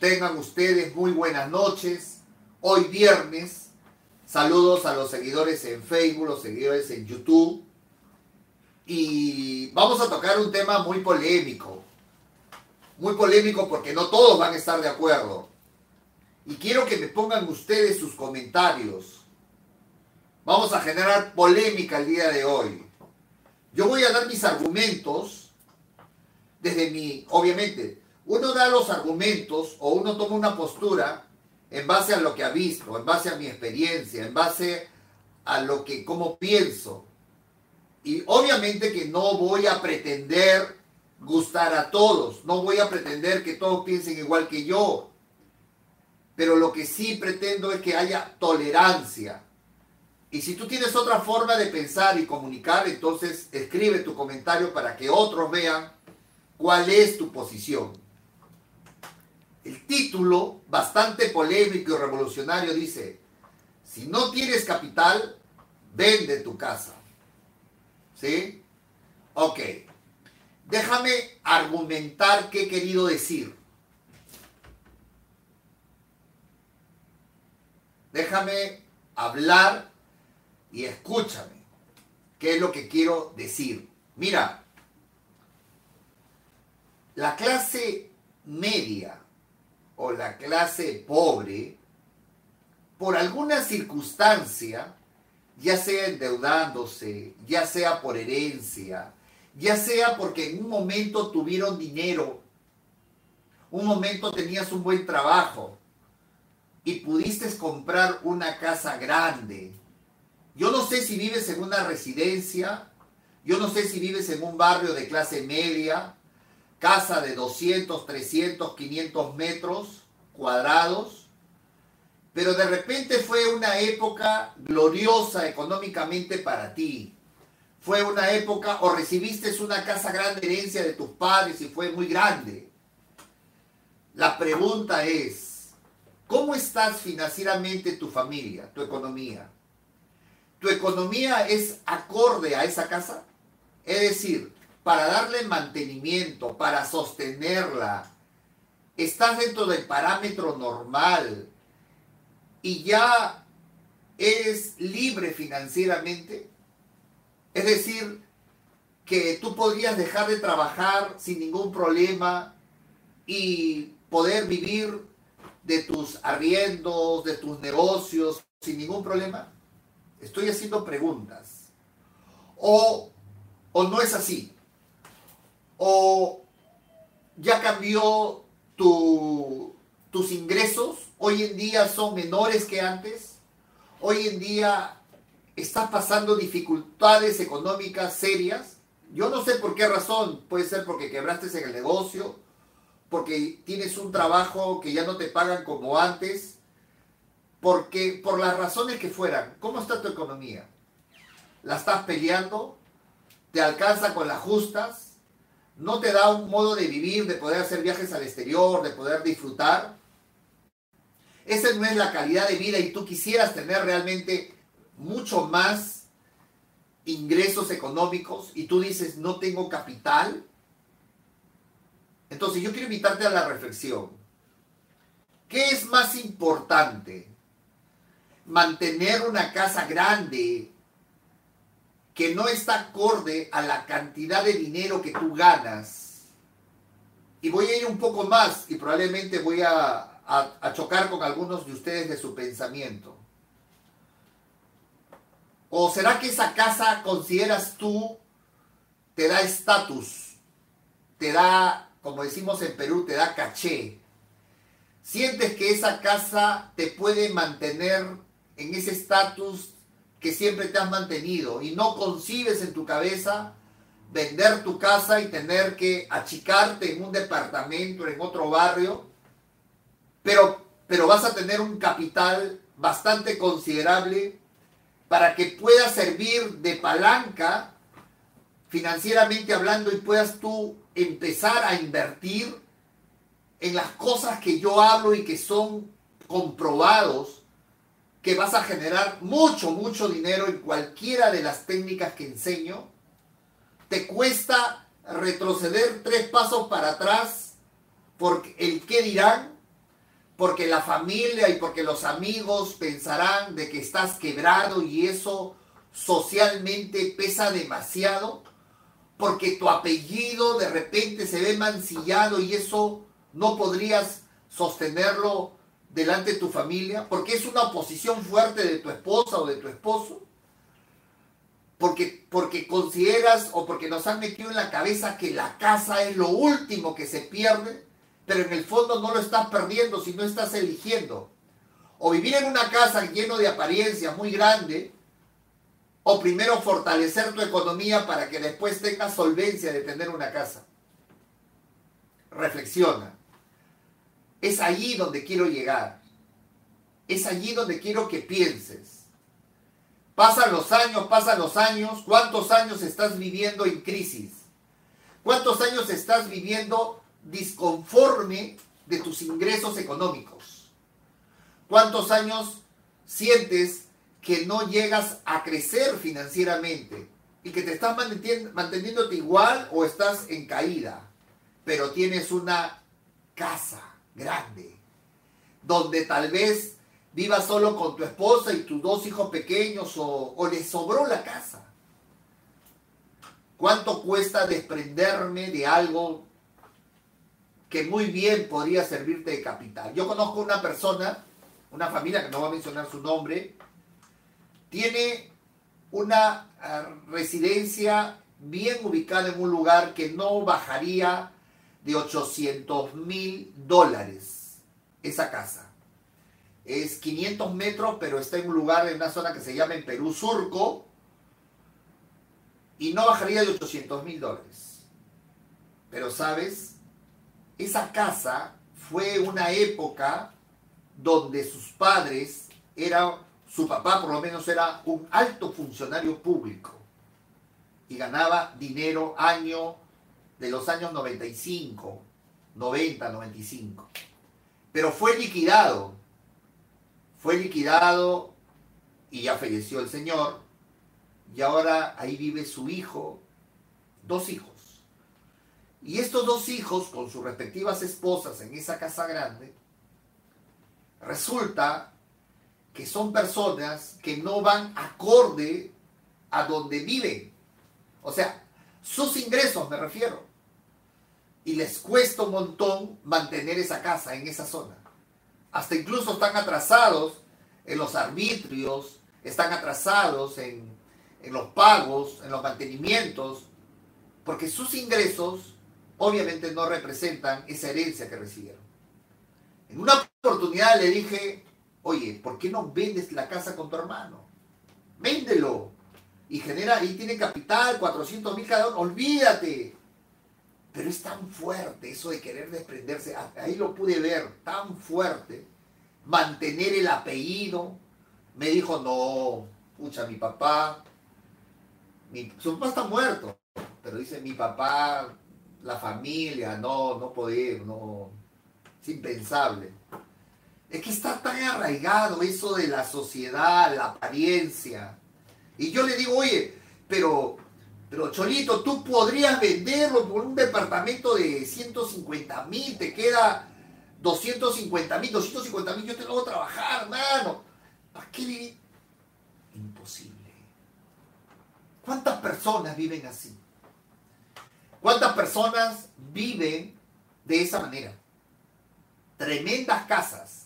Tengan ustedes muy buenas noches. Hoy viernes. Saludos a los seguidores en Facebook, los seguidores en YouTube. Y vamos a tocar un tema muy polémico. Muy polémico porque no todos van a estar de acuerdo. Y quiero que me pongan ustedes sus comentarios. Vamos a generar polémica el día de hoy. Yo voy a dar mis argumentos desde mi, obviamente, uno da los argumentos o uno toma una postura en base a lo que ha visto, en base a mi experiencia, en base a lo que, como pienso. Y obviamente que no voy a pretender gustar a todos, no voy a pretender que todos piensen igual que yo, pero lo que sí pretendo es que haya tolerancia. Y si tú tienes otra forma de pensar y comunicar, entonces escribe tu comentario para que otros vean cuál es tu posición. El título, bastante polémico y revolucionario, dice, si no tienes capital, vende tu casa. ¿Sí? Ok. Déjame argumentar qué he querido decir. Déjame hablar y escúchame. ¿Qué es lo que quiero decir? Mira, la clase media o la clase pobre, por alguna circunstancia, ya sea endeudándose, ya sea por herencia, ya sea porque en un momento tuvieron dinero, un momento tenías un buen trabajo y pudiste comprar una casa grande. Yo no sé si vives en una residencia, yo no sé si vives en un barrio de clase media, casa de 200, 300, 500 metros cuadrados, pero de repente fue una época gloriosa económicamente para ti. Fue una época, o recibiste una casa grande herencia de tus padres y fue muy grande. La pregunta es, ¿cómo estás financieramente tu familia, tu economía? ¿Tu economía es acorde a esa casa? Es decir, para darle mantenimiento, para sostenerla, estás dentro del parámetro normal y ya eres libre financieramente. Es decir, que tú podrías dejar de trabajar sin ningún problema y poder vivir de tus arriendos, de tus negocios, sin ningún problema. Estoy haciendo preguntas. O, o no es así o ya cambió tus ingresos, hoy en día son menores que antes, hoy en día estás pasando dificultades económicas serias. Yo no sé por qué razón, puede ser porque quebraste en el negocio, porque tienes un trabajo que ya no te pagan como antes, porque por las razones que fueran, ¿cómo está tu economía? ¿La estás peleando? ¿Te alcanza con las justas? No te da un modo de vivir, de poder hacer viajes al exterior, de poder disfrutar. Esa no es la calidad de vida y tú quisieras tener realmente mucho más ingresos económicos y tú dices, no tengo capital. Entonces yo quiero invitarte a la reflexión. ¿Qué es más importante? ¿Mantener una casa grande que no está acorde a la cantidad de dinero que tú ganas. Y voy a ir un poco más y probablemente voy a, a, chocar con algunos de ustedes de su pensamiento. ¿O será que esa casa consideras tú te da estatus, te da, como decimos en Perú, te da caché? ¿Sientes que esa casa te puede mantener en ese estatus que siempre te has mantenido y no concibes en tu cabeza vender tu casa y tener que achicarte en un departamento, en otro barrio, pero, pero vas a tener un capital bastante considerable para que pueda servir de palanca financieramente hablando y puedas tú empezar a invertir en las cosas que yo hablo y que son comprobados que vas a generar mucho, mucho dinero en cualquiera de las técnicas que enseño, te cuesta retroceder tres pasos para atrás por el qué dirán, porque la familia y porque los amigos pensarán de que estás quebrado y eso socialmente pesa demasiado, porque tu apellido de repente se ve mancillado y eso no podrías sostenerlo delante de tu familia, porque es una oposición fuerte de tu esposa o de tu esposo, porque, porque consideras o porque nos han metido en la cabeza que la casa es lo último que se pierde, pero en el fondo no lo estás perdiendo si no estás eligiendo. O vivir en una casa lleno de apariencias muy grande, o primero fortalecer tu economía para que después tengas solvencia de tener una casa. Reflexiona. Es allí donde quiero llegar. Es allí donde quiero que pienses. Pasan los años, pasan los años. ¿Cuántos años estás viviendo en crisis? ¿Cuántos años estás viviendo disconforme de tus ingresos económicos? ¿Cuántos años sientes que no llegas a crecer financieramente y que te estás manteniéndote igual o estás en caída, pero tienes una casa grande, donde tal vez vivas solo con tu esposa y tus dos hijos pequeños o, o le sobró la casa. ¿Cuánto cuesta desprenderme de algo que muy bien podría servirte de capital? Yo conozco una persona, una familia que no va a mencionar su nombre, tiene una eh, residencia bien ubicada en un lugar que no bajaría de 800 mil dólares esa casa. Es 500 metros, pero está en un lugar, en una zona que se llama en Perú Surco, y no bajaría de 800 mil dólares. Pero sabes, esa casa fue una época donde sus padres eran su papá por lo menos era un alto funcionario público y ganaba dinero año de los años 95, 90, 95. Pero fue liquidado, fue liquidado y ya falleció el señor y ahora ahí vive su hijo, dos hijos. Y estos dos hijos, con sus respectivas esposas en esa casa grande, resulta que son personas que no van acorde a donde viven. O sea, sus ingresos me refiero. Y les cuesta un montón mantener esa casa en esa zona. Hasta incluso están atrasados en los arbitrios, están atrasados en, en los pagos, en los mantenimientos, porque sus ingresos obviamente no representan esa herencia que recibieron. En una oportunidad le dije, Oye, ¿por qué no vendes la casa con tu hermano? Véndelo. Y genera, y tiene capital, 400 mil cada uno, olvídate. Pero es tan fuerte eso de querer desprenderse, ahí lo pude ver, tan fuerte. Mantener el apellido. Me dijo, no, pucha, mi papá, mi, su papá está muerto, pero dice, mi papá, la familia, no, no poder, no, es impensable. Es que está tan arraigado eso de la sociedad, la apariencia. Y yo le digo, oye, pero, pero Cholito, tú podrías venderlo por un departamento de 150 mil, te queda 250 mil, 250 mil, yo te lo hago trabajar, hermano. ¿Para qué vivir? Imposible. ¿Cuántas personas viven así? ¿Cuántas personas viven de esa manera? Tremendas casas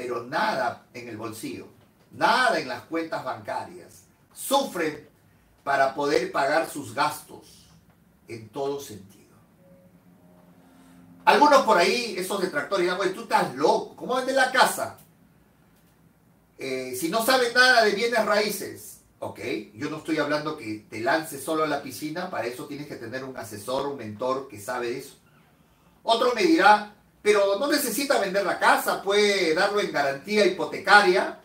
pero nada en el bolsillo, nada en las cuentas bancarias. Sufren para poder pagar sus gastos en todo sentido. Algunos por ahí, esos detractores, dirán, oye, tú estás loco, ¿cómo vende la casa? Eh, si no sabes nada de bienes raíces, ok, yo no estoy hablando que te lances solo a la piscina, para eso tienes que tener un asesor, un mentor que sabe eso. Otro me dirá, pero no necesita vender la casa, puede darlo en garantía hipotecaria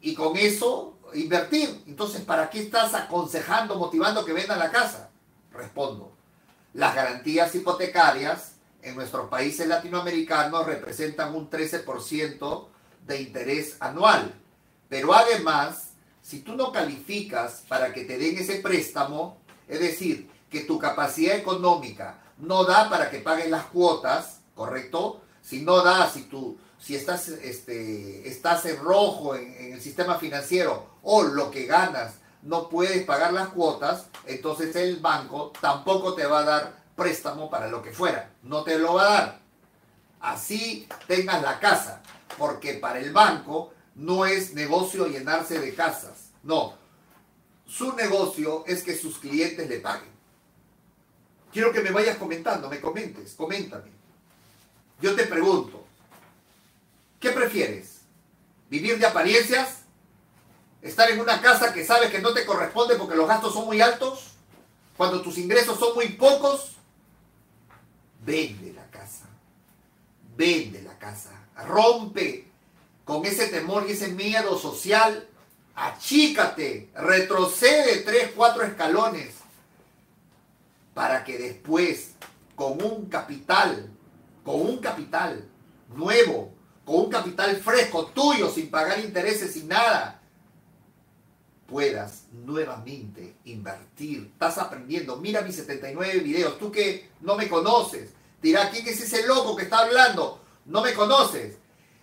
y con eso invertir. Entonces, ¿para qué estás aconsejando, motivando que vendan la casa? Respondo, las garantías hipotecarias en nuestros países latinoamericanos representan un 13% de interés anual. Pero además, si tú no calificas para que te den ese préstamo, es decir, que tu capacidad económica no da para que paguen las cuotas, ¿correcto? Si no da, si tu, si estás, este, estás en rojo en, en el sistema financiero o lo que ganas no puedes pagar las cuotas, entonces el banco tampoco te va a dar préstamo para lo que fuera. No te lo va a dar. Así tengas la casa. Porque para el banco no es negocio llenarse de casas. No. Su negocio es que sus clientes le paguen. Quiero que me vayas comentando, me comentes, coméntame. Yo te pregunto, ¿qué prefieres? ¿Vivir de apariencias? ¿Estar en una casa que sabes que no te corresponde porque los gastos son muy altos? ¿Cuando tus ingresos son muy pocos? Vende la casa. Vende la casa. Rompe con ese temor y ese miedo social. Achícate. Retrocede tres, cuatro escalones. Para que después, con un capital, con un capital nuevo, con un capital fresco, tuyo, sin pagar intereses, sin nada, puedas nuevamente invertir. Estás aprendiendo. Mira mis 79 videos. Tú que no me conoces. Dirá, ¿quién es ese loco que está hablando? No me conoces.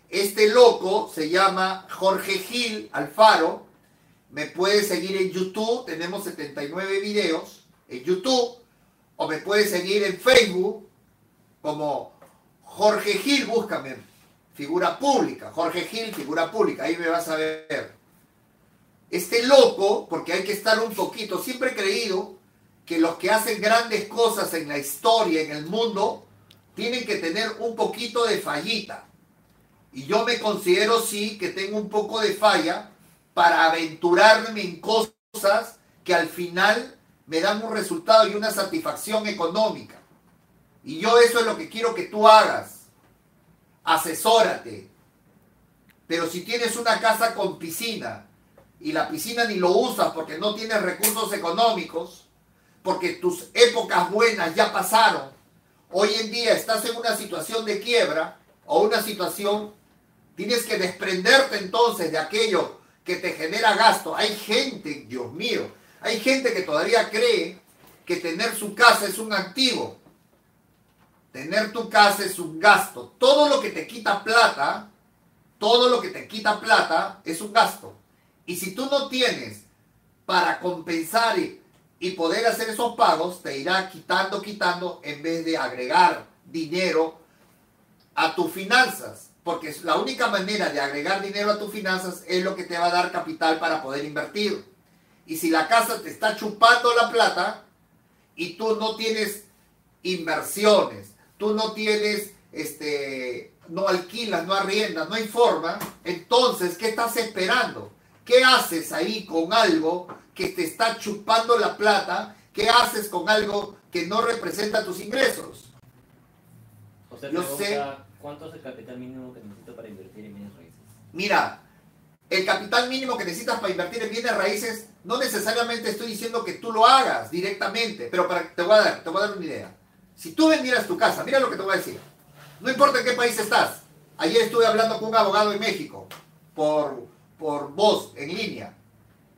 Este loco se llama Jorge Gil Alfaro. Me puedes seguir en YouTube. Tenemos 79 videos en YouTube. O me puedes seguir en Facebook como Jorge Gil. Búscame. Figura pública. Jorge Gil, figura pública. Ahí me vas a ver este loco, porque hay que estar un poquito, siempre he creído que los que hacen grandes cosas en la historia, en el mundo, tienen que tener un poquito de fallita. Y yo me considero sí que tengo un poco de falla para aventurarme en cosas que al final me dan un resultado y una satisfacción económica. Y yo eso es lo que quiero que tú hagas. Asesórate. Pero si tienes una casa con piscina, y la piscina ni lo usas porque no tienes recursos económicos, porque tus épocas buenas ya pasaron, hoy en día estás en una situación de quiebra o una situación, tienes que desprenderte entonces de aquello que te genera gasto. Hay gente, Dios mío, hay gente que todavía cree que tener su casa es un activo. Tener tu casa es un gasto. Todo lo que te quita plata, todo lo que te quita plata es un gasto. Y si tú no tienes para compensar y, poder hacer esos pagos, te irá quitando, quitando, en vez de agregar dinero a tus finanzas. Porque la única manera de agregar dinero a tus finanzas es lo que te va a dar capital para poder invertir. Y si la casa te está chupando la plata y tú no tienes inversiones, tú no tienes, este, no alquilas, no arriendas, no hay forma, entonces, ¿qué estás esperando? ¿Qué haces ahí con algo que te está chupando la plata? ¿Qué haces con algo que no representa tus ingresos? Yo sé. ¿Cuánto es el capital mínimo que necesito para invertir en bienes raíces? Mira, el capital mínimo que necesitas para invertir en bienes raíces, no necesariamente estoy diciendo que tú lo hagas directamente, pero para, te, voy a dar, te voy a dar una idea. Si tú vendieras tu casa, mira lo que te voy a decir. No importa en qué país estás. Ayer estuve hablando con un abogado en México por por voz en línea.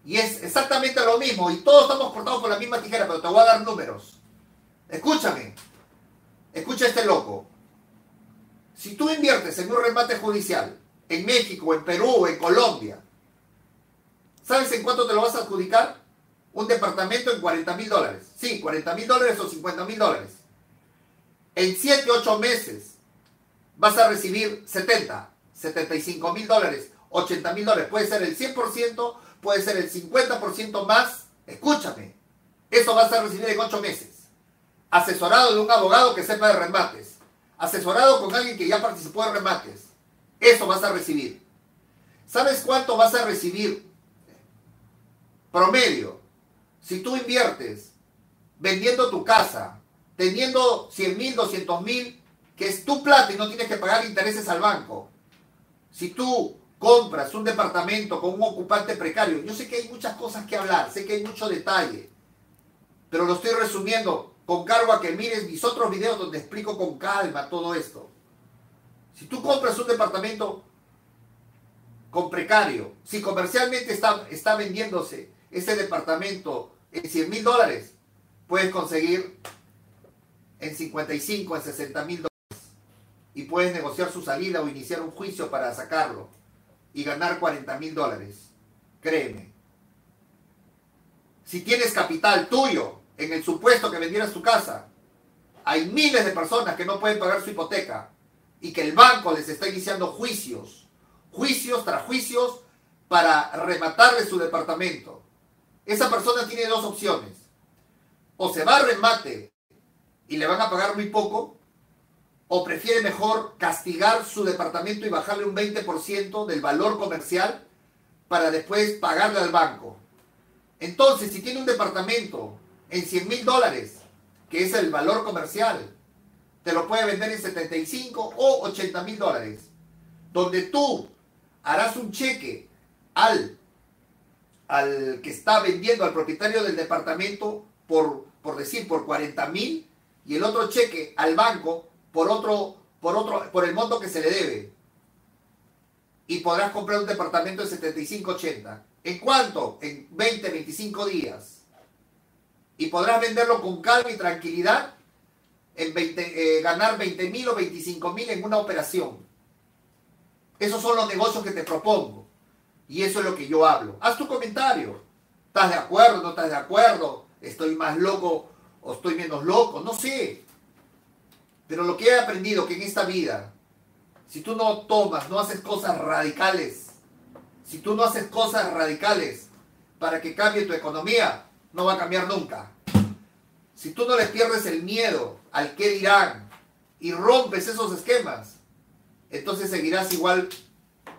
Y es exactamente lo mismo. Y todos estamos cortados por la misma tijera, pero te voy a dar números. Escúchame. Escucha este loco. Si tú inviertes en un remate judicial en México, en Perú, en Colombia, ¿sabes en cuánto te lo vas a adjudicar? Un departamento en 40 mil dólares. Sí, 40 mil dólares o 50 mil dólares. En 7, 8 meses vas a recibir 70, 75 mil dólares 80 mil dólares. Puede ser el 100%, puede ser el 50% más. Escúchame, eso vas a recibir en 8 meses. Asesorado de un abogado que sepa de remates. Asesorado con alguien que ya participó en remates. Eso vas a recibir. ¿Sabes cuánto vas a recibir? Promedio. Si tú inviertes vendiendo tu casa, teniendo 100 mil, 200 mil, que es tu plata y no tienes que pagar intereses al banco. Si tú compras un departamento con un ocupante precario. Yo sé que hay muchas cosas que hablar, sé que hay mucho detalle, pero lo estoy resumiendo con cargo a que mires mis otros videos donde explico con calma todo esto. Si tú compras un departamento con precario, si comercialmente está, está vendiéndose ese departamento en 100 mil dólares, puedes conseguir en 55, en 60 mil dólares. y puedes negociar su salida o iniciar un juicio para sacarlo y ganar 40 mil dólares. Créeme. Si tienes capital tuyo, en el supuesto que vendieras tu casa, hay miles de personas que no pueden pagar su hipoteca y que el banco les está iniciando juicios, juicios tras juicios para rematarle su departamento. Esa persona tiene dos opciones. O se va a remate y le van a pagar muy poco, o prefiere mejor castigar su departamento y bajarle un 20% del valor comercial para después pagarle al banco. Entonces, si tiene un departamento en 100 mil dólares, que es el valor comercial, te lo puede vender en 75 o 80 mil dólares, donde tú harás un cheque al, al que está vendiendo, al propietario del departamento, por, por decir, por 40 mil, y el otro cheque al banco por otro, por otro, por el monto que se le debe. Y podrás comprar un departamento de 75-80. ¿En cuánto? En 20, 25 días. Y podrás venderlo con calma y tranquilidad en 20, eh, ganar 20 mil o 25 mil en una operación. Esos son los negocios que te propongo. Y eso es lo que yo hablo. Haz tu comentario. ¿Estás de acuerdo? ¿No estás de acuerdo? ¿Estoy más loco o estoy menos loco? No sé. Pero lo que he aprendido que en esta vida, si tú no tomas, no haces cosas radicales, si tú no haces cosas radicales para que cambie tu economía, no va a cambiar nunca. Si tú no le pierdes el miedo al qué dirán y rompes esos esquemas, entonces seguirás igual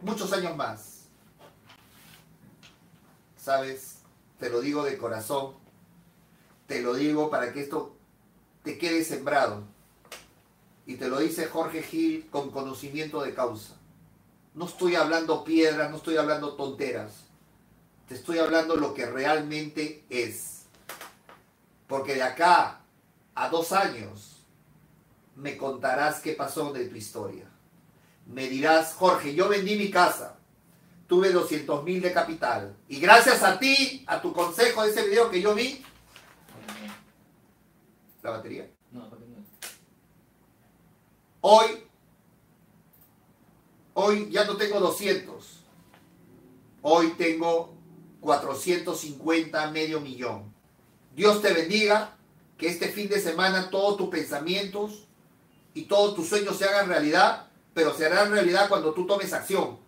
muchos años más. ¿Sabes? Te lo digo de corazón. Te lo digo para que esto te quede sembrado. Y te lo dice Jorge Gil con conocimiento de causa. No estoy hablando piedras, no estoy hablando tonteras. Te estoy hablando lo que realmente es. Porque de acá a dos años me contarás qué pasó de tu historia. Me dirás, Jorge, yo vendí mi casa, tuve 200 mil de capital. Y gracias a ti, a tu consejo de ese video que yo vi, la batería. No, Hoy, hoy ya no tengo 200. Hoy tengo 450, medio millón. Dios te bendiga, que este fin de semana todos tus pensamientos y todos tus sueños se hagan realidad, pero se harán realidad cuando tú tomes acción.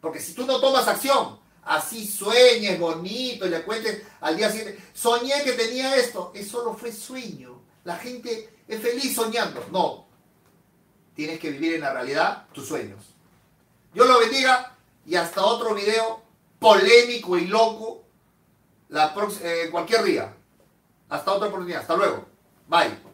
Porque si tú no tomas acción, así sueñes bonito y le cuentes al día siguiente, soñé que tenía esto, eso solo fue sueño. La gente es feliz soñando. No, Tienes que vivir en la realidad tus sueños. Dios lo bendiga y hasta otro video polémico y loco la eh, cualquier día. Hasta otra oportunidad. Hasta luego. Bye.